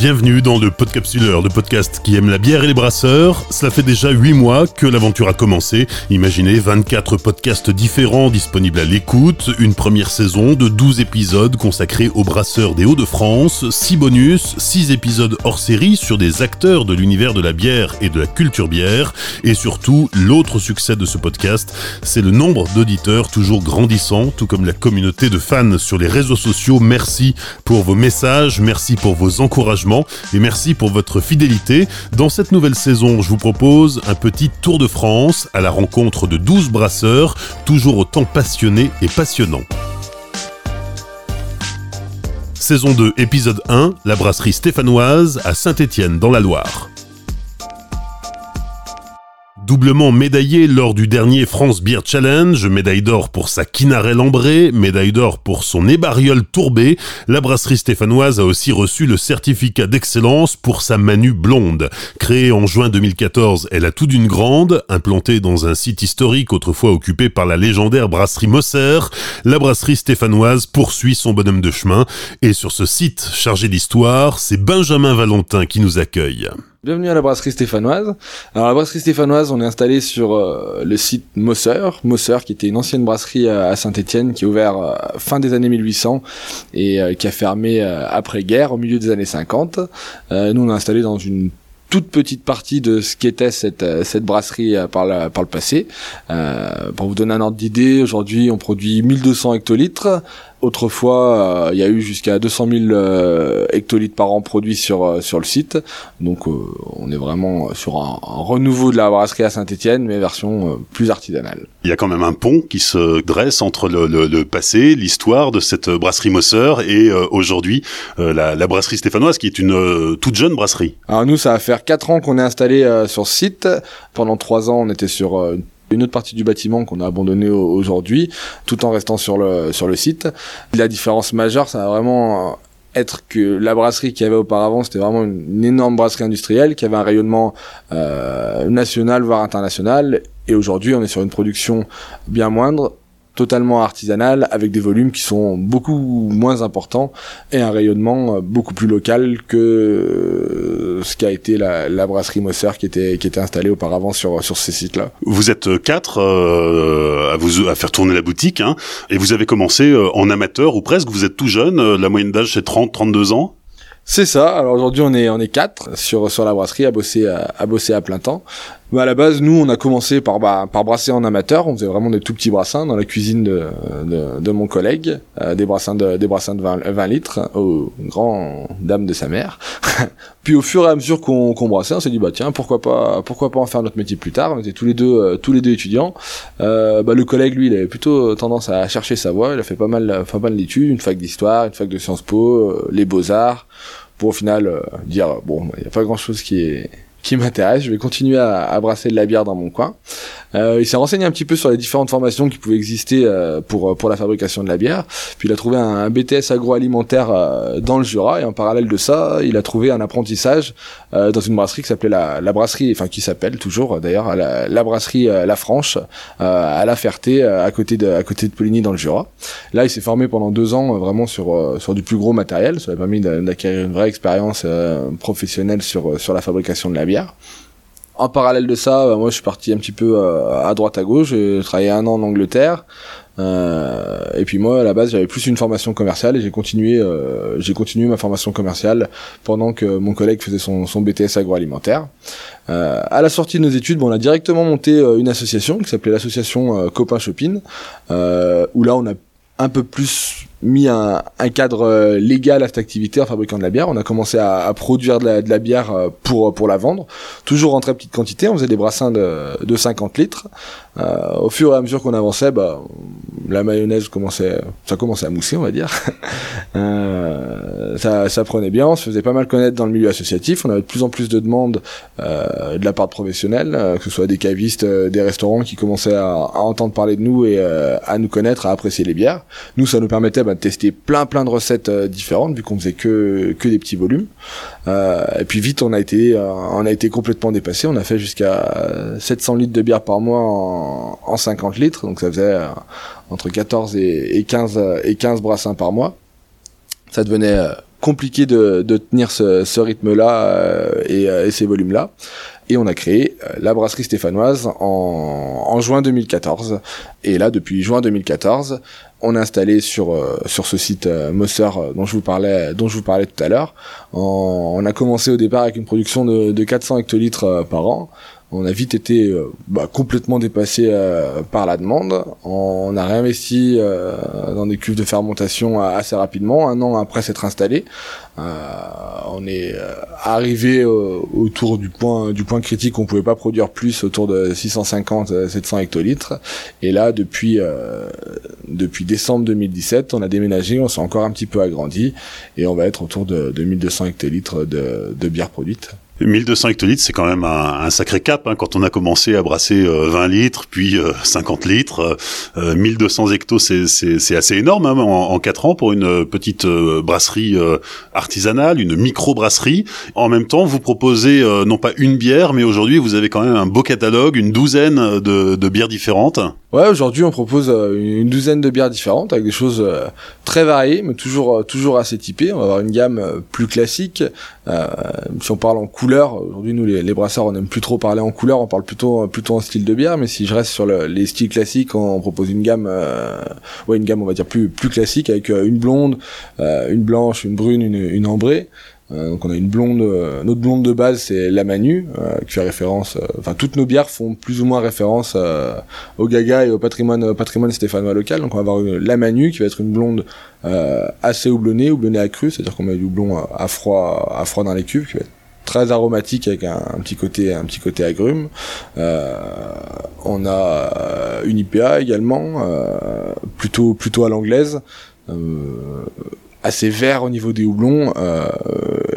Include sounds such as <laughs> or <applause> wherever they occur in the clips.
Bienvenue dans le Podcapsuleur, le podcast qui aime la bière et les brasseurs. Cela fait déjà 8 mois que l'aventure a commencé. Imaginez 24 podcasts différents disponibles à l'écoute, une première saison de 12 épisodes consacrés aux brasseurs des Hauts-de-France, 6 bonus, 6 épisodes hors série sur des acteurs de l'univers de la bière et de la culture bière. Et surtout, l'autre succès de ce podcast, c'est le nombre d'auditeurs toujours grandissant, tout comme la communauté de fans sur les réseaux sociaux. Merci pour vos messages, merci pour vos encouragements et merci pour votre fidélité. Dans cette nouvelle saison, je vous propose un petit tour de France à la rencontre de 12 brasseurs, toujours autant passionnés et passionnants. Saison 2, épisode 1, la brasserie stéphanoise à Saint-Étienne dans la Loire. Doublement médaillé lors du dernier France Beer Challenge, médaille d'or pour sa quinarelle ambrée, médaille d'or pour son ébariole tourbée, la brasserie stéphanoise a aussi reçu le certificat d'excellence pour sa Manu blonde. Créée en juin 2014, elle a tout d'une grande, implantée dans un site historique autrefois occupé par la légendaire brasserie Mosser, la brasserie stéphanoise poursuit son bonhomme de chemin, et sur ce site chargé d'histoire, c'est Benjamin Valentin qui nous accueille. Bienvenue à la brasserie stéphanoise. Alors la brasserie stéphanoise, on est installé sur euh, le site Mosser, Mosser qui était une ancienne brasserie à, Saint-Étienne qui a ouvert euh, fin des années 1800 et euh, qui a fermé après-guerre au milieu des années 50. nous on est installé dans une toute petite partie de ce qu'était cette, cette brasserie par, par le passé. pour vous donner un ordre d'idée, aujourd'hui on produit 1200 hectolitres Autrefois, euh, il y a eu jusqu'à 200 000 euh, hectolitres par an produits sur euh, sur le site. Donc, on est vraiment sur un, renouveau de la brasserie à Saint-Étienne, mais version plus artisanale. Il y a quand même un pont qui se dresse entre le, le, passé, l'histoire de cette brasserie Mosser et aujourd'hui la, la, brasserie stéphanoise, qui est une toute jeune brasserie. Alors nous, ça va faire quatre ans qu'on est installé sur ce site. Pendant trois ans, on était sur une une autre partie du bâtiment qu'on a abandonné aujourd'hui, tout en restant sur le, sur le site. La différence majeure, ça va vraiment être que la brasserie qu'il y avait auparavant, c'était vraiment une, énorme brasserie industrielle qui avait un rayonnement euh, national, voire international. Et aujourd'hui, on est sur une production bien moindre, totalement artisanal avec des volumes qui sont beaucoup moins importants et un rayonnement euh, beaucoup plus local que euh, ce qu'a été la, la, brasserie Mosser qui était qui était installée auparavant sur sur ces sites-là. Vous êtes euh, quatre euh, à vous à faire tourner la boutique hein, et vous avez commencé en amateur ou presque. Vous êtes tout jeune, la moyenne d'âge c'est 30 32 ans. C'est ça. Alors aujourd'hui, on est on est quatre sur sur la brasserie à bosser à, à bosser à plein temps. Bah à la base, nous, on a commencé par, bah, par brasser en amateur. On faisait vraiment des tout petits brassins dans la cuisine de, de, de mon collègue, euh, des brassins de, des brassins de 20, 20 litres, aux grand dames de sa mère. <laughs> Puis au fur et à mesure qu'on brassait, on s'est dit bah tiens pourquoi pas pourquoi pas en faire notre métier plus tard. On était tous les deux euh, tous les deux étudiants. Euh, bah, le collègue lui, il avait plutôt tendance à chercher sa voie. Il a fait pas mal pas mal d'études, une fac d'histoire, une fac de Sciences Po, euh, les beaux arts, pour au final dire bon il y a pas grand chose qui est qui m'intéresse. Je vais continuer à, à, brasser de la bière dans mon coin. Euh, il s'est renseigné un petit peu sur les différentes formations qui pouvaient exister euh, pour pour la fabrication de la bière. Puis il a trouvé un, BTS agroalimentaire euh, dans le Jura et en parallèle de ça, il a trouvé un apprentissage euh, dans une brasserie qui s'appelait la, la, brasserie, enfin qui s'appelle toujours d'ailleurs la, la, brasserie La Franche à La Ferté, à côté de à côté de Poligny dans le Jura. Là, il s'est formé pendant deux ans vraiment sur sur du plus gros matériel. Ça lui a permis d'acquérir une vraie expérience professionnelle sur sur la fabrication de la bière. En parallèle de ça, bah, moi je suis parti un petit peu euh, à droite à gauche. J'ai travaillé un an en Angleterre. Euh, et puis moi à la base j'avais plus une formation commerciale et j'ai continué euh, j'ai continué ma formation commerciale pendant que mon collègue faisait son, BTS agroalimentaire. Euh, à la sortie de nos études, bon, on a directement monté une association qui s'appelait l'association Copain Shopping, où là on a un peu plus mis un, cadre euh, légal à cette activité en fabriquant de la bière. On a commencé à, produire de la, bière euh, pour pour la vendre, toujours en très petite quantité. On faisait des brassins de, de 50 litres. Euh, au fur et à mesure qu'on avançait, bah, la mayonnaise commençait, ça commençait à mousser, on va dire. <laughs> euh, ça, prenait bien, on se faisait pas mal connaître dans le milieu associatif. On avait de plus en plus de demandes euh, de la part de professionnels, euh, que ce soit des cavistes, des restaurants qui commençaient à, à, entendre parler de nous et à nous connaître, à apprécier les bières. Nous, ça nous permettait bah, tester plein plein de recettes euh, différentes vu qu'on faisait que que des petits volumes. Euh, et puis vite on a été euh, on a été complètement dépassé. On a fait jusqu'à 700 litres de bière par mois en, en 50 litres, donc ça faisait entre 14 et, et 15 et 15 brassins par mois. Ça devenait compliqué de, de tenir ce, ce rythme-là et, ces volumes-là. Et on a créé la brasserie stéphanoise en juin 2014. Et là, depuis juin 2014, on a installé sur sur ce site Mosser dont je vous parlais dont je vous parlais tout à l'heure. On, a commencé au départ avec une production de, de 400 hectolitres par an on a vite été euh, bah, complètement dépassé euh, par la demande. On a réinvesti euh, dans des cuves de fermentation assez rapidement, un an après s'être installé. on est arrivé autour du point du point critique, on pouvait pas produire plus, autour de 650-700 hectolitres. Et là, depuis décembre 2017, on a déménagé, on s'est encore un petit peu agrandi et on va être autour de, 1200 hectolitres de, de bière produite. 1200 hectolitres, c'est quand même un, sacré cap. Hein, quand on a commencé à brasser 20 euh, litres, puis 50 euh, litres, 1200 euh, hectos, c'est assez énorme hein, en, en 4 ans pour une petite brasserie artisanale, une micro-brasserie. En même temps, vous proposez non pas une bière, mais aujourd'hui, vous avez quand même un beau catalogue, une douzaine de bières différentes. Ouais, aujourd'hui on propose euh, une douzaine de bières différentes avec des choses euh, très variées, mais toujours euh, toujours assez typées. On va avoir une gamme plus classique. si on parle en couleur, aujourd'hui nous les, brasseurs on n'aime plus trop parler en couleur, on parle plutôt plutôt en style de bière. Mais si je reste sur les styles classiques, on, propose une gamme, ouais une gamme on va dire plus plus classique avec une blonde, une blanche, une brune, une, une ambrée. Euh, donc on a une blonde, euh, notre blonde de base c'est la Manu, euh, qui fait référence. Enfin toutes nos bières font plus ou moins référence au Gaga et au patrimoine patrimoine stéphanois local. Donc on va avoir la Manu qui va être une blonde assez houblonnée, houblonnée à cru, c'est-à-dire qu'on met du houblon à froid, à froid dans les cubes, qui va être très aromatique avec un, petit côté un petit côté agrume. on a une IPA également, plutôt plutôt à l'anglaise assez vert au niveau des houblons euh,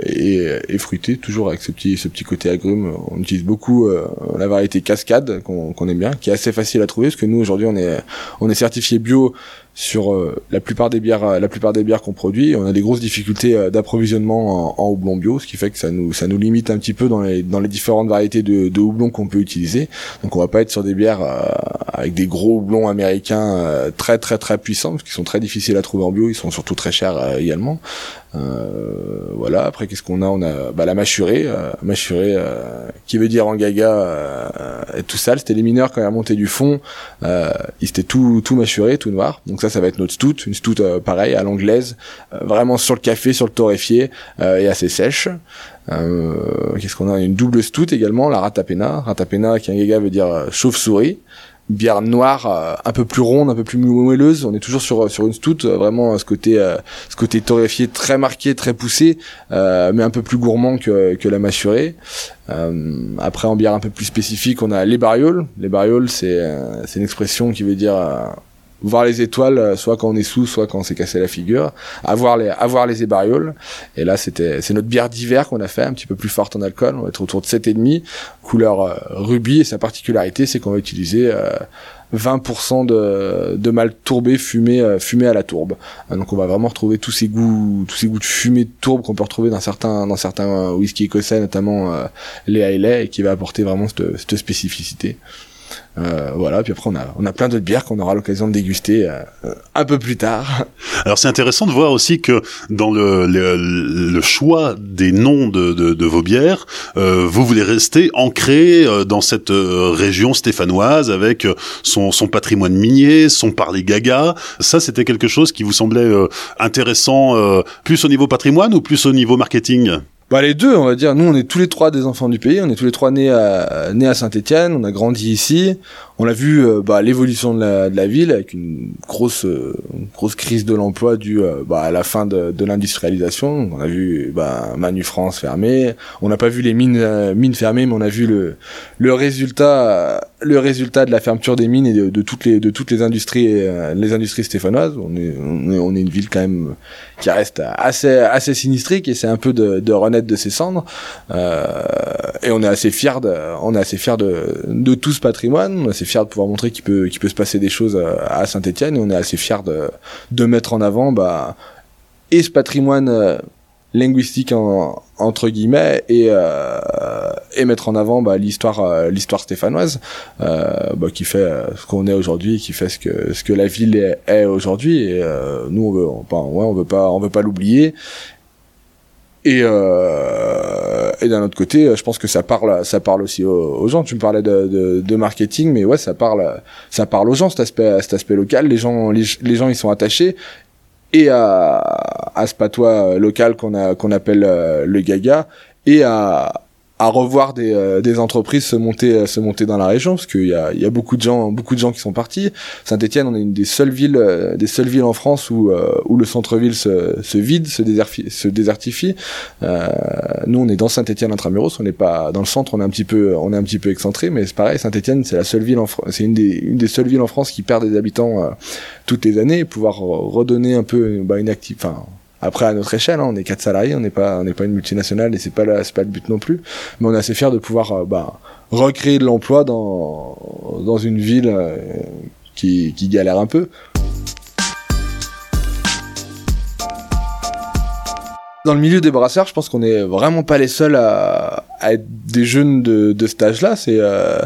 et, et, fruité, toujours avec ce petit, ce petit côté agrume. On utilise beaucoup euh, la variété cascade qu'on aime bien, qui est assez facile à trouver parce que nous aujourd'hui on est on est certifié bio sur euh, la plupart des bières euh, la plupart des bières qu'on produit. On a des grosses difficultés euh, d'approvisionnement en, en, houblon bio ce qui fait que ça nous ça nous limite un petit peu dans les différentes variétés de, de houblon qu'on peut utiliser. Donc on va pas être sur des bières avec des gros houblons américains très très très puissants parce qu'ils sont très difficiles à trouver en bio. Ils sont surtout très chers également voilà. Après, qu'est-ce qu'on a? On a bah, la mâchurée, euh, mâchurée, euh, qui veut dire en gaga euh, et tout sale. C'était les mineurs quand ils remontaient du fond, euh, ils étaient tout tout mâchuré, tout noir. Donc ça, ça va être notre stout, une stout pareil à l'anglaise, vraiment sur le café, sur le torréfié et assez sèche. qu'est-ce qu'on a? Une double stout également, la ratapena. Ratapena, qui en gaga veut dire chauve-souris bière noire euh, un peu plus ronde, un peu plus moelleuse. On est toujours sur sur une stout, euh, vraiment ce côté euh, ce côté torréfié très marqué, très poussé, mais un peu plus gourmand que que la mâchurée. après en bière un peu plus spécifique, on a les barioles. Les barioles, c'est c'est une expression qui veut dire voir les étoiles, euh, soit quand on est sous, soit quand on s'est cassé la figure, avoir les, avoir les ébarioles. Et là, c'était, c'est notre bière d'hiver qu'on a fait, un petit peu plus forte en alcool. On va être autour de 7,5, couleur euh, rubis. Et sa particularité, c'est qu'on va utiliser 20% euh, de, de malt tourbé fumé, fumé à la tourbe. donc, on va vraiment retrouver tous ces goûts, tous ces goûts de fumée de tourbe qu'on peut retrouver dans certains, dans certains whisky écossais, notamment les Hailey, et qui va apporter vraiment cette, cette spécificité. Euh, voilà, puis après on a, on a plein d'autres bières qu'on aura l'occasion de déguster euh, un peu plus tard. Alors c'est intéressant de voir aussi que dans le, le, choix des noms de, de, de vos bières, euh, vous voulez rester ancré dans cette région stéphanoise avec son, son patrimoine minier, son parler gaga. Ça c'était quelque chose qui vous semblait intéressant plus au niveau patrimoine ou plus au niveau marketing? Bah les deux, on va dire. Nous, on est tous les trois des enfants du pays. On est tous les trois nés à nés à Saint-Étienne. On a grandi ici. On a vu euh, bah, l'évolution de la, de la, ville avec une grosse euh, grosse crise de l'emploi due euh, bah, à la fin de, de l'industrialisation. On a vu bah, Manu France fermé. On n'a pas vu les mines mines fermées, mais on a vu le le résultat le résultat de la fermeture des mines et de, toutes les de toutes les industries les industries stéphanoises. On est, on est, on est une ville quand même qui reste assez assez sinistrique et c'est un peu de, de renaître de ses cendres. et on est assez fier de on est assez fier de de tout ce patrimoine. Fier de pouvoir montrer qu'il peut, qu'il peut se passer des choses à, Saint-Etienne et on est assez fier de, de mettre en avant bah, et ce patrimoine euh, linguistique en, entre guillemets et, euh, et mettre en avant bah, l'histoire euh, l'histoire stéphanoise bah, qui fait ce qu'on est aujourd'hui qui fait ce que ce que la ville est, aujourd'hui. Nous on veut on, ouais, on veut pas on veut pas l'oublier Et, euh, et d'un autre côté, je pense que ça parle, ça parle aussi aux, gens. Tu me parlais de, de, de, marketing, mais ouais, ça parle, ça parle aux gens cet aspect, cet aspect local. Les gens, les, gens, ils sont attachés et à, à ce patois local qu'on a, qu'on appelle le Gaga et à, à revoir des, euh, des entreprises se monter euh, se monter dans la région parce qu'il y a, il y a beaucoup de gens beaucoup de gens qui sont partis. Saint-Étienne on est une des seules villes euh, des seules villes en France où où le centre-ville se, se vide se, désertifie, se désertifie. Nous on est dans Saint-Étienne intramuros on n'est pas dans le centre on est un petit peu on est un petit peu excentré mais c'est pareil Saint-Étienne c'est la seule ville en c'est une des une des seules villes en France qui perd des habitants toutes les années. Pouvoir redonner un peu bah, une active enfin après, à notre échelle, hein, on est quatre salariés, on n'est pas, n'est une multinationale et c'est pas pas le but non plus. Mais on est assez fiers de pouvoir, euh, bah, recréer de l'emploi dans, une ville euh, qui, galère un peu. Dans le milieu des brasseurs, je pense qu'on est vraiment pas les seuls à, à être des jeunes de, de cet âge-là. C'est euh,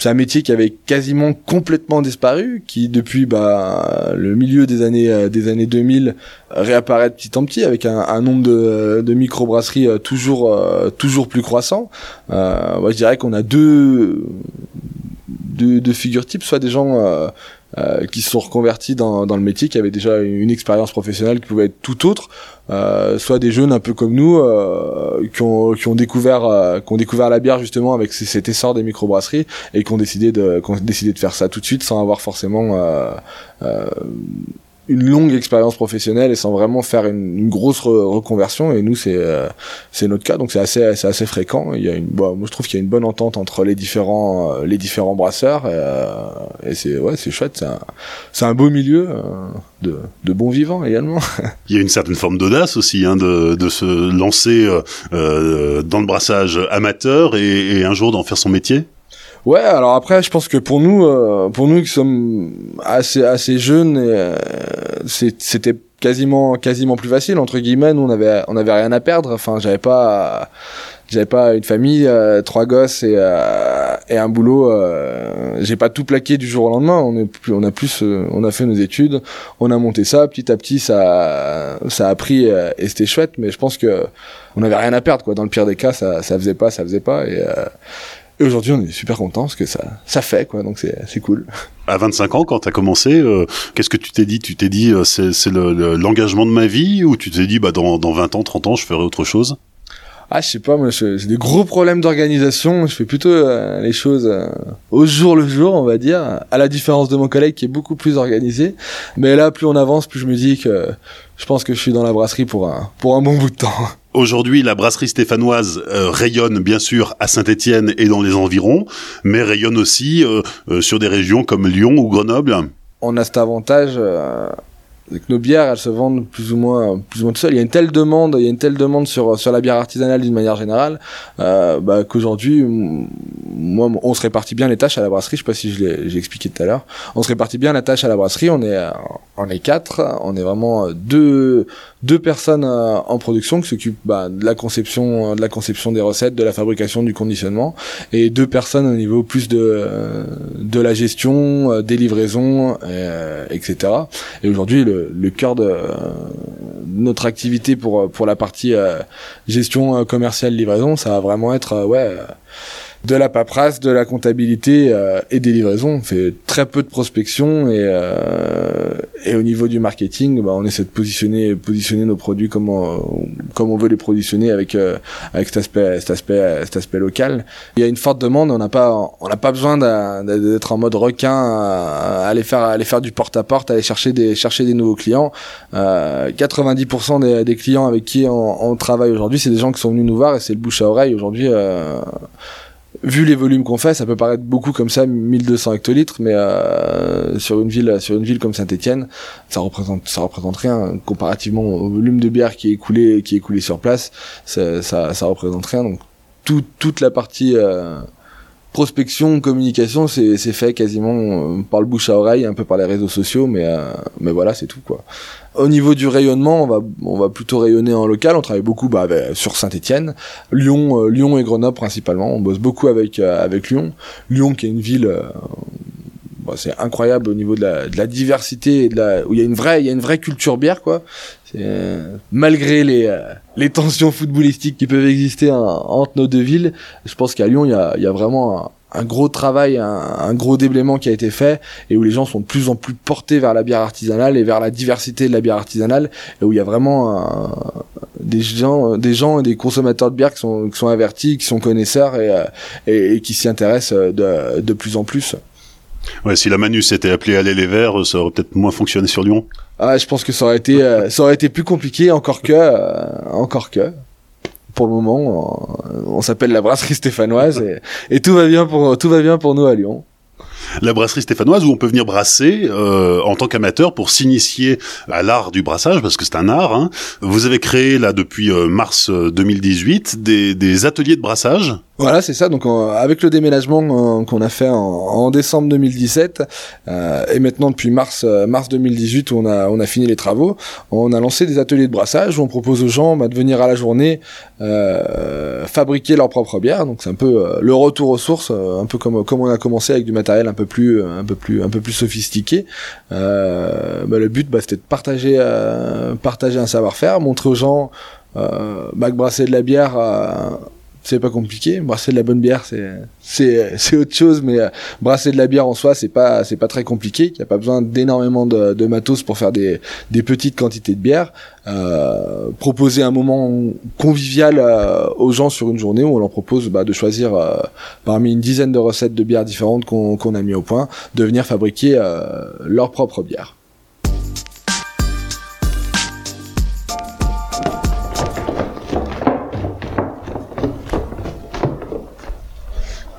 c'est un métier qui avait quasiment complètement disparu, qui depuis bah, le milieu des années euh, des années 2000 réapparaît petit en petit avec un, nombre de, de microbrasseries euh, toujours euh, toujours plus croissant. Euh, je dirais qu'on a deux, deux, deux figures types, soit des gens euh, qui se sont reconvertis dans, dans le métier, qui avaient déjà une expérience professionnelle qui pouvait être tout autre, euh, soit des jeunes un peu comme nous euh, qui, ont, qui ont découvert euh, qui ont découvert la bière justement avec cet essor des microbrasseries et qui ont décidé de qui ont décidé de faire ça tout de suite sans avoir forcément une longue expérience professionnelle et sans vraiment faire une, grosse reconversion. Et nous c'est euh, c'est notre cas. Donc c'est assez assez fréquent. Il y a une moi je trouve qu'il y a une bonne entente entre les différents euh, les différents brasseurs. Euh, et c'est ouais c'est chouette. C'est un, un beau milieu de, de bons vivants également. <laughs> Il y a une certaine forme d'audace aussi hein, de, de se lancer dans le brassage amateur et un jour d'en faire son métier Ouais, alors après, je pense que pour nous, euh, pour nous qui sommes assez assez jeunes, euh, c'était quasiment quasiment plus facile entre guillemets. Nous, on avait on avait rien à perdre. Enfin, j'avais pas j'avais pas une famille, euh, trois gosses et, et un boulot. J'ai pas tout plaqué du jour au lendemain. On est plus, on a plus, on a fait nos études, on a monté ça petit à petit. Ça ça a pris et c'était chouette. Mais je pense que on avait rien à perdre quoi. Dans le pire des cas, ça ça faisait pas, ça faisait pas et et aujourd'hui, on est super content parce que ça, ça fait, quoi. Donc c'est, c'est cool. À 25 ans, quand tu as commencé, euh, qu'est-ce que tu t'es dit? Tu t'es dit, euh, c'est, c'est le, l'engagement de ma vie? Ou tu t'es dit, bah, dans, dans 20 ans, 30 ans, je ferai autre chose? Ah, je sais pas, moi, j'ai des gros problèmes d'organisation. Je fais plutôt euh, les choses au jour le jour, on va dire, à la différence de mon collègue qui est beaucoup plus organisé. Mais là, plus on avance, plus je me dis que je pense que je suis dans la brasserie pour un, pour un bon bout de temps. <laughs> Aujourd'hui, la brasserie stéphanoise euh, rayonne bien sûr à Saint-Étienne et dans les environs, mais rayonne aussi euh, euh, sur des régions comme Lyon ou Grenoble. On a cet avantage que nos bières, elles se vendent plus ou moins, plus ou moins tout seul. Il y a une telle demande, il y a une telle demande sur sur la bière artisanale d'une manière générale, euh, bah, qu'aujourd'hui, moi, on se répartit bien les tâches à la brasserie. Je sais pas si je j'ai expliqué tout à l'heure. On se répartit bien la tâche à la brasserie. On est, on est quatre. On est vraiment deux deux personnes euh, en production qui s'occupent bah, de la conception, de la conception des recettes, de la fabrication, du conditionnement, et deux personnes au niveau plus de de la gestion, euh, des livraisons, etc. Et aujourd'hui, le le, cœur de, notre activité pour pour la partie euh, gestion euh, commerciale livraison, ça va vraiment être euh, ouais de la paperasse, de la comptabilité euh, et des livraisons. On fait très peu de prospection et, euh, et au niveau du marketing, bah, on essaie de positionner, positionner nos produits comme on, comme on veut les positionner avec euh, avec cet aspect, cet aspect, cet aspect local. Il y a une forte demande. On n'a pas, on n'a pas besoin d'être en mode requin, à aller faire, aller faire du porte à porte, aller chercher des, chercher des nouveaux clients. 90% des, des, clients avec qui on, on travaille aujourd'hui, c'est des gens qui sont venus nous voir et c'est le bouche à oreille aujourd'hui vu les volumes qu'on fait, ça peut paraître beaucoup comme ça, 1200 hectolitres, mais euh, sur une ville, sur une ville comme Saint-Étienne, ça représente, ça représente rien comparativement au volume de bière qui est écoulé, qui est écoulé sur place, ça, ça, représente rien. Donc tout, toute la partie euh, prospection, communication, c'est fait quasiment euh, par le bouche à oreille, un peu par les réseaux sociaux, mais euh, mais voilà, c'est tout quoi. Au niveau du rayonnement, on va on va plutôt rayonner en local. On travaille beaucoup bah, sur Saint-Étienne, Lyon, euh, Lyon et Grenoble principalement. On bosse beaucoup avec avec Lyon, Lyon qui est une ville bah, c'est incroyable au niveau de la, diversité où il y a une vraie, culture bière. Euh, malgré les, euh, les tensions footballistiques qui peuvent exister entre nos deux villes, je pense qu'à Lyon, il y a, vraiment un, gros travail, un, gros déblaiement qui a été fait et où les gens sont de plus en plus portés vers la bière artisanale et vers la diversité de la bière artisanale et où il y a vraiment des gens, des et des consommateurs de bière qui sont, avertis, qui sont connaisseurs et, euh, qui s'y intéressent de plus en plus. Ouais, si la Manus était appelée Aller les Verts, ça aurait peut-être moins fonctionné sur Lyon. Ah, je pense que ça aurait été, euh, ça aurait été plus compliqué, encore que, euh, encore que pour le moment, on, s'appelle la brasserie stéphanoise et, et, tout va bien pour tout va bien pour nous à Lyon. La brasserie stéphanoise où on peut venir brasser euh, en tant qu'amateur pour s'initier à l'art du brassage parce que c'est un art. Hein. Vous avez créé là depuis mars 2018 euh, des, des ateliers de brassage. Voilà, c'est ça. Donc, avec le déménagement qu'on a fait en, décembre 2017 euh, et maintenant depuis mars mars 2018 où on a on a fini les travaux, on a lancé des ateliers de brassage où on propose aux gens bah, de venir à la journée euh, fabriquer leur propre bière. Donc, c'est un peu euh, le retour aux sources, un peu comme comme on a commencé avec du matériel un peu plus un peu plus un peu plus sophistiqué. Bah, le but, bah, c'était de partager partager un savoir-faire, montrer aux gens bah, que brasser de la bière c'est pas compliqué. Brasser de la bonne bière, c'est c'est c'est autre chose, mais euh, brasser de la bière en soi, c'est pas c'est pas très compliqué. Il y a pas besoin d'énormément de, de, matos pour faire des des petites quantités de bière. Euh, proposer un moment convivial euh, aux gens sur une journée où on leur propose bah, de choisir euh, parmi une dizaine de recettes de bières différentes qu'on qu'on a mis au point, de venir fabriquer leur propre bière.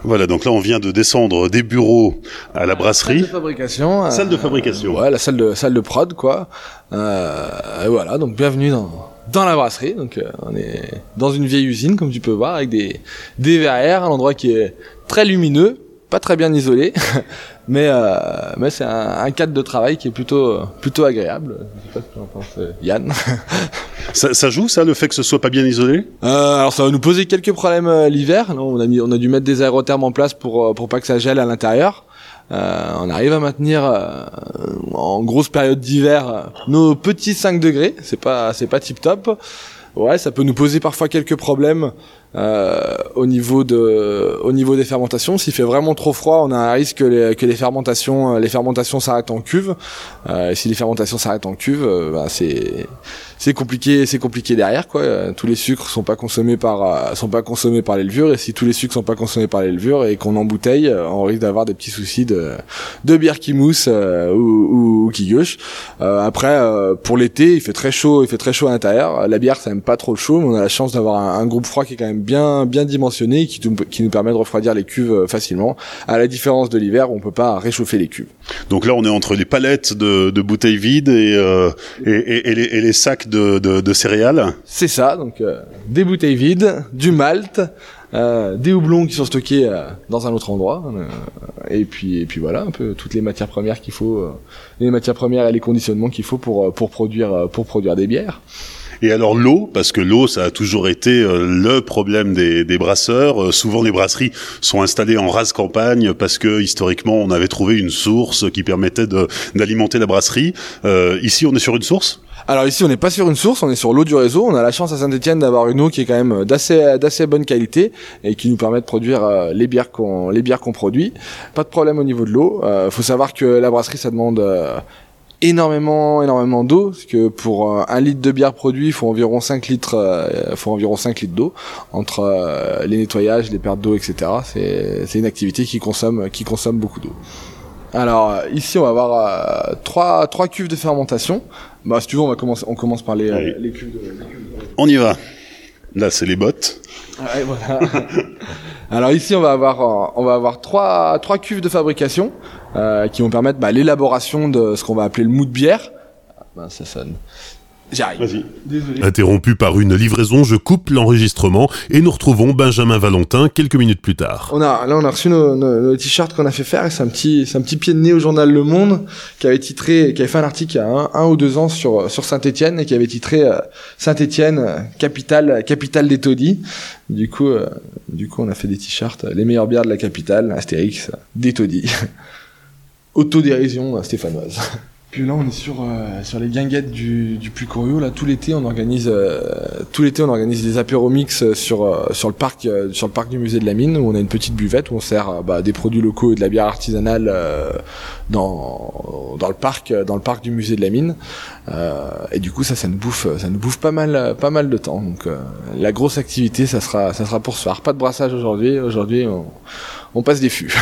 Voilà, donc là on vient de descendre des bureaux à la brasserie. Salle de fabrication. Salle de fabrication. ouais, la salle de salle de prod quoi. Euh, et voilà, donc bienvenue dans dans la brasserie. Donc euh, on est dans une vieille usine comme tu peux voir avec des des verrières, un endroit qui est très lumineux, pas très bien isolé, <laughs> mais euh, mais c'est un, un, cadre de travail qui est plutôt plutôt agréable. Je sais pas ce que en penses, euh, Yann. <laughs> ça, ça, joue ça, le fait que ce soit pas bien isolé? Euh, Alors ça va nous poser quelques problèmes euh, l'hiver. On a mis, on a dû mettre des aérothermes en place pour euh, pour pas que ça gèle à l'intérieur. Euh, on arrive à maintenir euh, en grosse période d'hiver nos petits 5 degrés. C'est pas c'est pas tip top. Ouais, ça peut nous poser parfois quelques problèmes euh, au niveau de au niveau des fermentations. S'il fait vraiment trop froid, on a un risque que les, que les fermentations les fermentations s'arrêtent en cuve. Euh, si les fermentations s'arrêtent en cuve, euh, bah, c'est c'est compliqué c'est compliqué derrière quoi. Tous les sucres sont pas consommés par euh, sont pas consommés par les levures et si tous les sucres sont pas consommés par les levures et qu'on embouteille, euh, on risque d'avoir des petits soucis de de bière qui mousse ou, ou, ou, qui gauche. après pour l'été, il fait très chaud, il fait très chaud à l'intérieur. La bière ça aime pas trop le chaud, mais on a la chance d'avoir un, un groupe froid qui est quand même bien bien dimensionné qui, qui nous permet de refroidir les cuves euh, facilement. À la différence de l'hiver, on peut pas réchauffer les cuves. Donc là, on est entre les palettes de, de bouteilles vides et, euh, et, et, et, les, les, sacs de, de céréales. C'est ça, donc euh, des bouteilles vides, du malt. Euh, des houblons qui sont stockés euh, dans un autre endroit et puis et puis voilà un peu toutes les matières premières qu'il faut les matières premières et les conditionnements qu'il faut pour pour produire pour produire des bières et alors l'eau, parce que l'eau, ça a toujours été le problème des, des brasseurs. Euh, souvent, les brasseries sont installées en rase campagne parce que historiquement, on avait trouvé une source qui permettait d'alimenter la brasserie. Euh, ici, on est sur une source? Alors ici, on n'est pas sur une source, on est sur l'eau du réseau. On a la chance à Saint-Etienne d'avoir une eau qui est quand même d'assez bonne qualité et qui nous permet de produire euh, les bières qu'on produit. Pas de problème au niveau de l'eau. Euh, faut savoir que la brasserie, ça demande euh, énormément énormément d'eau parce que pour euh, un litre de bière produit il faut environ 5 litres faut environ 5 litres d'eau entre les nettoyages les pertes d'eau etc c'est une activité qui consomme beaucoup d'eau alors ici on va avoir trois trois cuves de fermentation bah si tu veux on va commencer on commence par les, oui. les, cuves de, les cuves de... on y va là c'est les bottes ouais, voilà. <laughs> alors ici on va avoir on va avoir trois trois cuves de fabrication euh, qui vont permettre bah, l'élaboration de ce qu'on va appeler le mou de bière. Ah, ben, ça sonne. J'arrive. Interrompu par une livraison, je coupe l'enregistrement et nous retrouvons Benjamin Valentin quelques minutes plus tard. On a, là, on a reçu nos, nos, nos t-shirts qu'on a fait faire et c'est un petit, c'est un petit pied de nez au journal Le Monde qui avait titré, qui avait fait un article il y a un, un ou deux ans sur, sur Saint-Etienne et qui avait titré euh, Saint-Etienne, capitale, capitale des taudis. Du coup, euh, du coup, on a fait des t-shirts, les meilleures bières de la capitale, Astérix, des taudis. <laughs> autodérision stéphanoise. Puis là, on est sur euh, sur les guinguettes du, du. Là, tout l'été, on organise euh, tout l'été, on organise des apéros mix sur euh, sur le parc sur le parc du musée de la mine où on a une petite buvette où on sert bah, des produits locaux et de la bière artisanale dans dans le parc dans le parc du musée de la mine. et du coup, ça, ça nous bouffe ça nous bouffe pas mal pas mal de temps. Donc, la grosse activité, ça sera ça sera pour ce soir. Pas de brassage aujourd'hui. Aujourd'hui, on, on passe des fûts.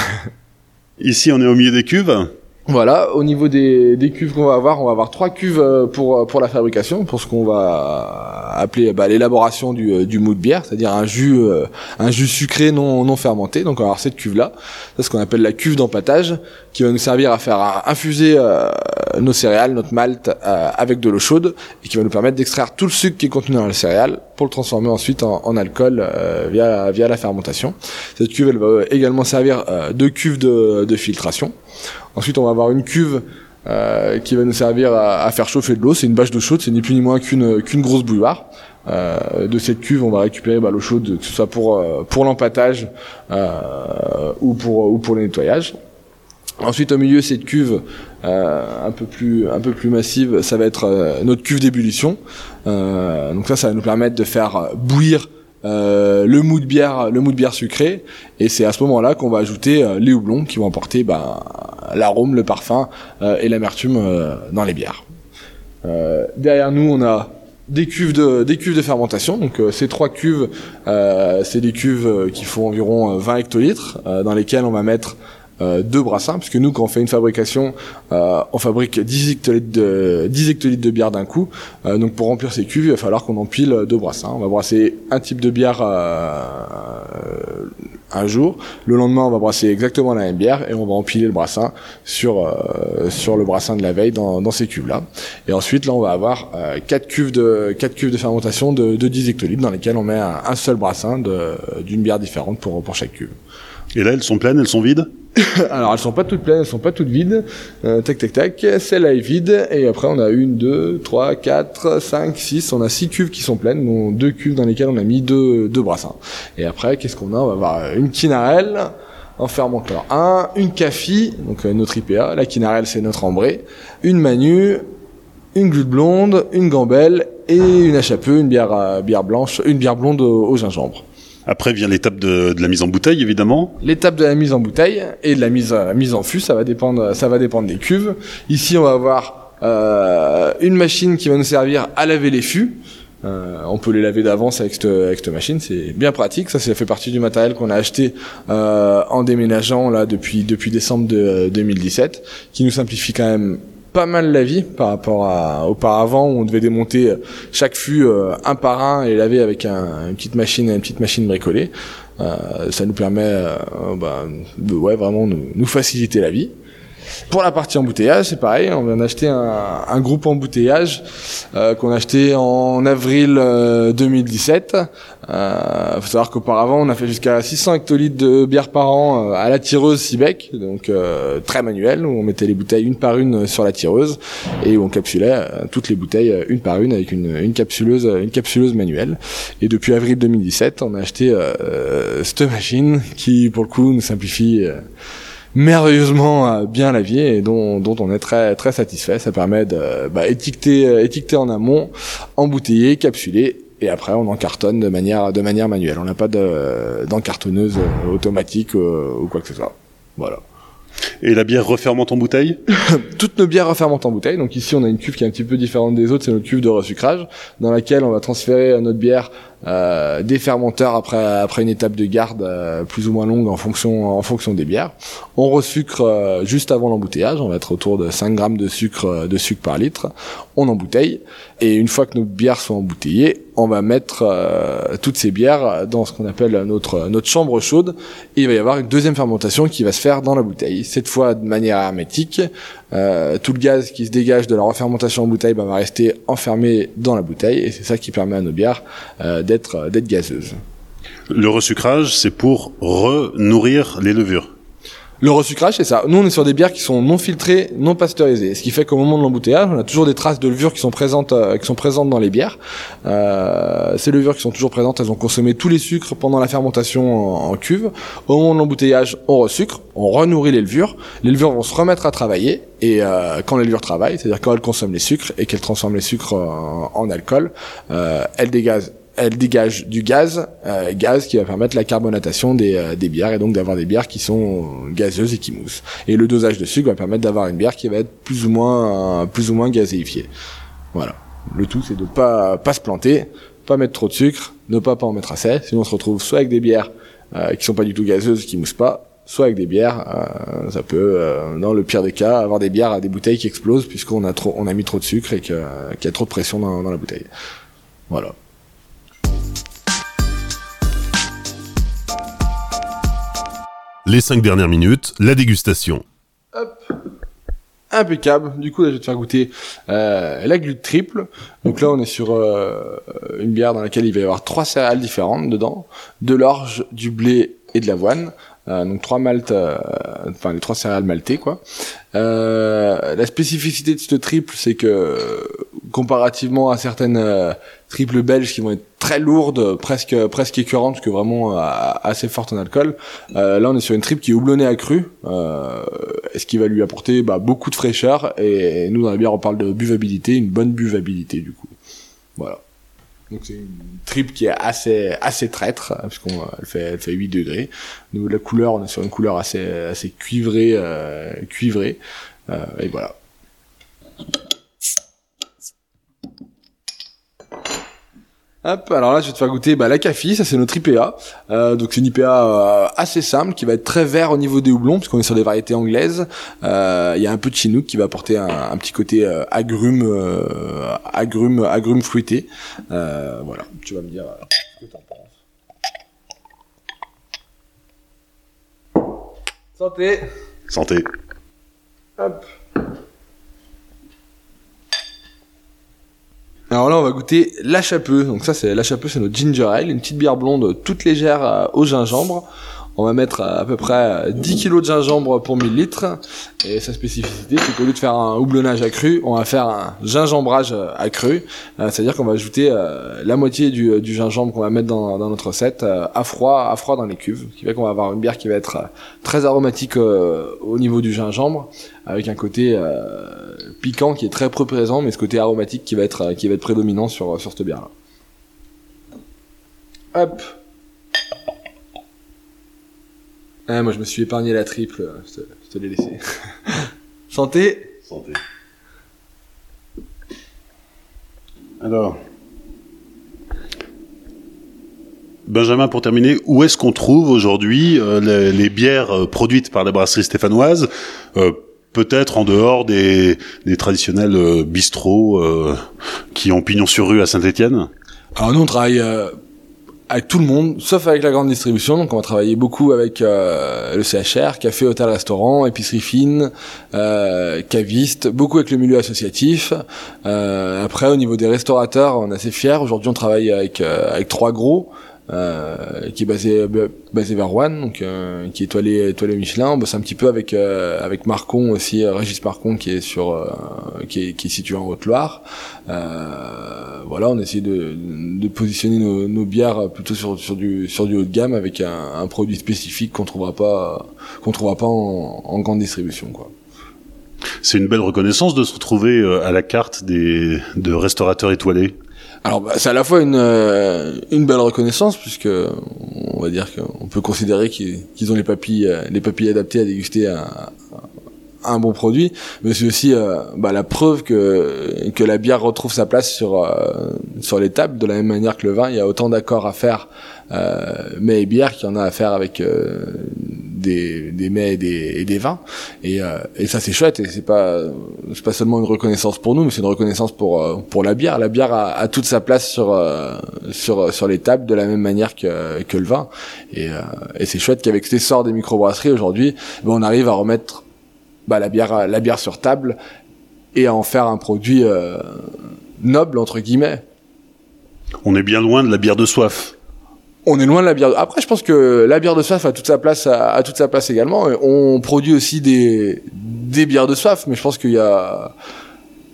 <laughs> Ici, on est au milieu des cuves. Voilà, au niveau des, des cuves qu'on va avoir, on va avoir trois cuves euh, pour pour la fabrication, pour ce qu'on va appeler bah, l'élaboration du, euh, du mou de bière, c'est-à-dire un jus euh, un jus sucré non non fermenté. Donc on va avoir cette cuve là, c'est ce qu'on appelle la cuve d'empâtage, qui va nous servir à faire infuser nos céréales, notre malt avec de l'eau chaude et qui va nous permettre d'extraire tout le sucre qui est contenu dans les céréales pour le transformer ensuite en, alcool via via la fermentation. Cette cuve elle va également servir de cuve de, de filtration. Ensuite, on va avoir une cuve euh, qui va nous servir à, faire chauffer de l'eau. C'est une bâche d'eau chaude, c'est ni plus ni moins qu'une qu'une grosse bouilloire. Euh, de cette cuve, on va récupérer bah, l'eau chaude, que ce soit pour euh, pour l'empâtage ou pour ou pour le nettoyage. Ensuite, au milieu, cette cuve un peu plus un peu plus massive, ça va être notre cuve d'ébullition. donc ça, ça va nous permettre de faire bouillir euh, le mou de bière, le mou de bière sucré, et c'est à ce moment-là qu'on va ajouter euh, les houblons qui vont apporter ben, l'arôme, le parfum euh, et l'amertume dans les bières. derrière nous, on a des cuves de des cuves de fermentation. Donc ces trois cuves, c'est des cuves qui font environ 20 hectolitres, dans lesquelles on va mettre euh, deux brassins, puisque nous, quand on fait une fabrication, euh, on fabrique 10 hectolitres de, 10 hectolitres de bière d'un coup. Euh, donc pour remplir ces cuves, il va falloir qu'on empile deux brassins. On va brasser un type de bière un jour. Le lendemain, on va brasser exactement la même bière et on va empiler le brassin sur sur le brassin de la veille dans, ces cuves là. Et ensuite, là, on va avoir quatre cuves de cuves de fermentation de, de 10 hectolitres dans lesquelles on met un, un seul brassin d'une bière différente pour pour chaque cuve. Et là, elles sont pleines, elles sont vides <laughs> Alors elles sont pas toutes pleines, elles sont pas toutes vides. Euh, tac tac tac, celle-là est vide et après on a une, deux, trois, quatre, cinq, six, on a six cuves qui sont pleines, donc deux cuves dans lesquelles on a mis deux, deux brassins. Et après qu'est-ce qu'on a? On va avoir une quinarelle en fermenteur 1, une café, donc euh, notre IPA, la quinarelle c'est notre ambré, une manu, une glutte blonde, une gambelle et une HAPE, une bière, euh, bière blanche, une bière blonde au gingembre. Après vient l'étape de, la mise en bouteille, évidemment. L'étape de la mise en bouteille et de la mise, euh, mise en fût, ça va dépendre, ça va dépendre des cuves. Ici, on va avoir euh, une machine qui va nous servir à laver les fûts. Euh, on peut les laver d'avance avec cette, machine, c'est bien pratique. Ça, ça fait partie du matériel qu'on a acheté en déménageant là depuis depuis décembre de 2017, qui nous simplifie quand même pas mal la vie par rapport à auparavant où on devait démonter chaque fût euh, un par un et laver avec un, une petite machine une petite machine bricolée. Euh, ça nous permet euh, bah, de ouais vraiment nous, faciliter la vie pour la partie embouteillage c'est pareil on vient d'acheter un, un, groupe embouteillage qu'on a acheté en avril 2017 euh, faut savoir qu'auparavant, on a fait jusqu'à 600 hectolitres de bière par an euh, à la tireuse Sibec, donc euh, très manuel, où on mettait les bouteilles une par une sur la tireuse et où on capsulait euh, toutes les bouteilles une par une avec une, une capsuleuse, une capsuleuse manuelle. Et depuis avril 2017, on a acheté cette machine qui, pour le coup, nous simplifie merveilleusement bien la vie et dont, dont on est très très satisfait. Ça permet de bah, étiqueter, étiqueter en amont, embouteiller, capsuler et après on encartonne de manière de manière manuelle. On n'a pas d'encartonneuse automatique euh, ou quoi que ce soit. Voilà. Et la bière refermente en bouteille <laughs> Toutes nos bières refermentent en bouteille. Donc ici, on a une cuve qui est un petit peu différente des autres. C'est notre cuve de resucrage, dans laquelle on va transférer notre bière euh, des fermenteurs après après une étape de garde euh, plus ou moins longue en fonction en fonction des bières. On resucre euh, juste avant l'embouteillage, on va être autour de 5 grammes de sucre de sucre par litre. On embouteille et une fois que nos bières sont embouteillées, on va mettre toutes ces bières dans ce qu'on appelle notre notre chambre chaude et il va y avoir une deuxième fermentation qui va se faire dans la bouteille. Cette fois de manière hermétique, euh, tout le gaz qui se dégage de la refermentation en bouteille bah, va rester enfermé dans la bouteille et c'est ça qui permet à nos bières euh, d'être euh, d'être gazeuses. Le resucrage, c'est pour renourrir les levures. Le resucrage, c'est ça. Nous, on est sur des bières qui sont non filtrées, non pasteurisées. Ce qui fait qu'au moment de l'embouteillage, on a toujours des traces de levure qui sont présentes, euh, qui sont présentes dans les bières. Euh, ces levures qui sont toujours présentes, elles ont consommé tous les sucres pendant la fermentation en, cuve. Au moment de l'embouteillage, on resucre, on renourrit les levures. Les levures vont se remettre à travailler. Et euh, quand les levures travaillent, c'est-à-dire quand elles consomment les sucres et qu'elles transforment les sucres en, en alcool, elles dégagent elle dégage du gaz, euh, gaz qui va permettre la carbonatation des, euh, des bières et donc d'avoir des bières qui sont gazeuses et qui moussent. Et le dosage de sucre va permettre d'avoir une bière qui va être plus ou moins plus ou moins gazéifiée. Voilà. Le tout c'est de pas pas se planter, pas mettre trop de sucre, ne pas pas en mettre assez, sinon on se retrouve soit avec des bières euh, qui sont pas du tout gazeuses, qui moussent pas, soit avec des bières, euh, ça peut, euh, dans le pire des cas, avoir des bières à des bouteilles qui explosent puisqu'on a trop, on a mis trop de sucre et qu'il y a trop de pression dans, dans la bouteille. Voilà. Les cinq dernières minutes, la dégustation. Impeccable. Du coup, là, je vais te faire goûter euh, la glut triple. Donc là, on est sur euh, une bière dans laquelle il va y avoir trois céréales différentes dedans, de l'orge, du blé et de l'avoine. Euh, donc trois maltes, enfin les trois céréales maltées quoi. La spécificité de ce triple, c'est que comparativement à certaines triples belges qui vont être très lourdes, presque presque écœurantes, parce que vraiment assez fortes en alcool, là on est sur une triple qui est houblonnée à cru, ce qui va lui apporter bah, beaucoup de fraîcheur. Et, nous dans la bière on parle de buvabilité, une bonne buvabilité du coup. Voilà. Donc c'est une triple qui est assez assez traître hein, puisqu'on elle fait elle fait 8 degrés. Nous la couleur on est sur une couleur assez assez cuivrée euh, cuivrée euh, et voilà. Hop, alors là, je vais te faire goûter bah, la café, ça c'est notre IPA. Euh, donc c'est une IPA euh, assez simple qui va être très vert au niveau des houblons puisqu'on est sur des variétés anglaises. Euh, il y a un peu de chinook qui va apporter un, petit côté agrume, agrume, agrume fruité. voilà, tu vas me dire ce que t'en penses. Santé. Santé. Hop. Alors là, on va goûter la chapeux. Donc ça, c'est la chapeux, c'est notre ginger ale, une petite bière blonde toute légère euh, au gingembre. On va mettre à peu près 10 kg de gingembre pour 1000 litres. Et sa spécificité, c'est qu'au lieu de faire un houblonnage accru, on va faire un gingembrage accru. Euh, c'est-à-dire qu'on va ajouter euh, la moitié du, gingembre qu'on va mettre dans, notre recette à froid, à froid dans les cuves. Ce qui fait qu'on va avoir une bière qui va être très aromatique au niveau du gingembre, avec un côté piquant qui est très peu présent, mais ce côté aromatique qui va être, qui va être prédominant sur, sur cette bière-là. Hop ah, Moi je me suis épargné la triple, je te, l'ai laissé. <laughs> Santé Santé. Alors, Benjamin, pour terminer, où est-ce qu'on trouve aujourd'hui euh, les, bières euh, produites par la brasserie stéphanoise euh, peut-être en dehors des, des traditionnels euh, bistrots euh, qui ont pignon sur rue à Saint-Étienne? Alors nous on travaille euh, avec tout le monde, sauf avec la grande distribution. Donc on va travailler beaucoup avec le CHR, café, hôtel, restaurant, épicerie fine, caviste, beaucoup avec le milieu associatif. après au niveau des restaurateurs, on est assez fiers. Aujourd'hui on travaille avec avec trois gros. Euh, qui est basé basé vers Rouen, donc euh, qui est étoilé étoilé Michelin. On bosse un petit peu avec euh, avec Marcon aussi, Régis Marcon qui est sur qui est, qui est situé en Haute-Loire. voilà, on essaie de, de positionner nos, nos, bières plutôt sur sur du sur du haut de gamme avec un, un produit spécifique qu'on trouvera pas qu'on trouvera pas en, en grande distribution quoi. C'est une belle reconnaissance de se retrouver à la carte des de restaurateurs étoilés. Alors bah, c'est à la fois une euh, une belle reconnaissance puisque on va dire qu'on peut considérer qu'ils ont les papilles euh, les papilles adaptées à déguster un, bon produit, mais c'est aussi euh, bah, la preuve que que la bière retrouve sa place sur sur les tables de la même manière que le vin. Il y a autant d'accords à faire euh, et bière qu'il y en a à faire avec des, des mets et des, et des vins. Et, euh, et ça c'est chouette. Et c'est pas c'est pas seulement une reconnaissance pour nous mais c'est une reconnaissance pour euh, pour la bière. La bière a, a toute sa place sur euh, sur sur les tables de la même manière que que le vin. Et, et c'est chouette qu'avec cet essor des microbrasseries aujourd'hui ben, on arrive à remettre bah, la bière la bière sur table et à en faire un produit noble entre guillemets. On est bien loin de la bière de soif on est loin de la bière. Après, je pense que la bière de soif a toute sa place, a, toute sa place également. On produit aussi des des bières de soif, mais je pense qu'il y a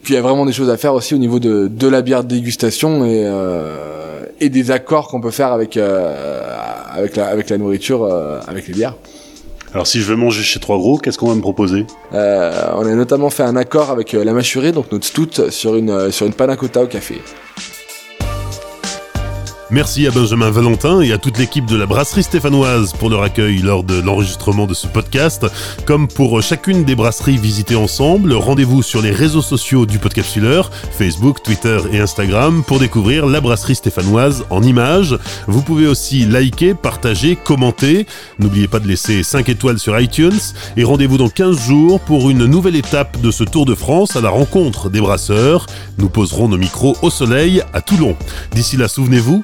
qu'il y a vraiment des choses à faire aussi au niveau de de la bière de dégustation et euh, et des accords qu'on peut faire avec euh, avec la avec la nourriture, euh, avec les bières. Alors si je veux manger chez Trois Gros, qu'est-ce qu'on va me proposer? Euh, On a notamment fait un accord avec la mâchurée, donc notre stout, sur une sur une panna cotta au café. Merci à Benjamin Valentin et à toute l'équipe de la brasserie stéphanoise pour leur accueil lors de l'enregistrement de ce podcast. Comme pour chacune des brasseries visitées ensemble, rendez-vous sur les réseaux sociaux du Podcapsuleur, Facebook, Twitter et Instagram pour découvrir la brasserie stéphanoise en images. Vous pouvez aussi liker, partager, commenter. N'oubliez pas de laisser 5 étoiles sur iTunes et rendez-vous dans 15 jours pour une nouvelle étape de ce Tour de France à la rencontre des brasseurs. Nous poserons nos micros au soleil à Toulon. D'ici là, souvenez-vous,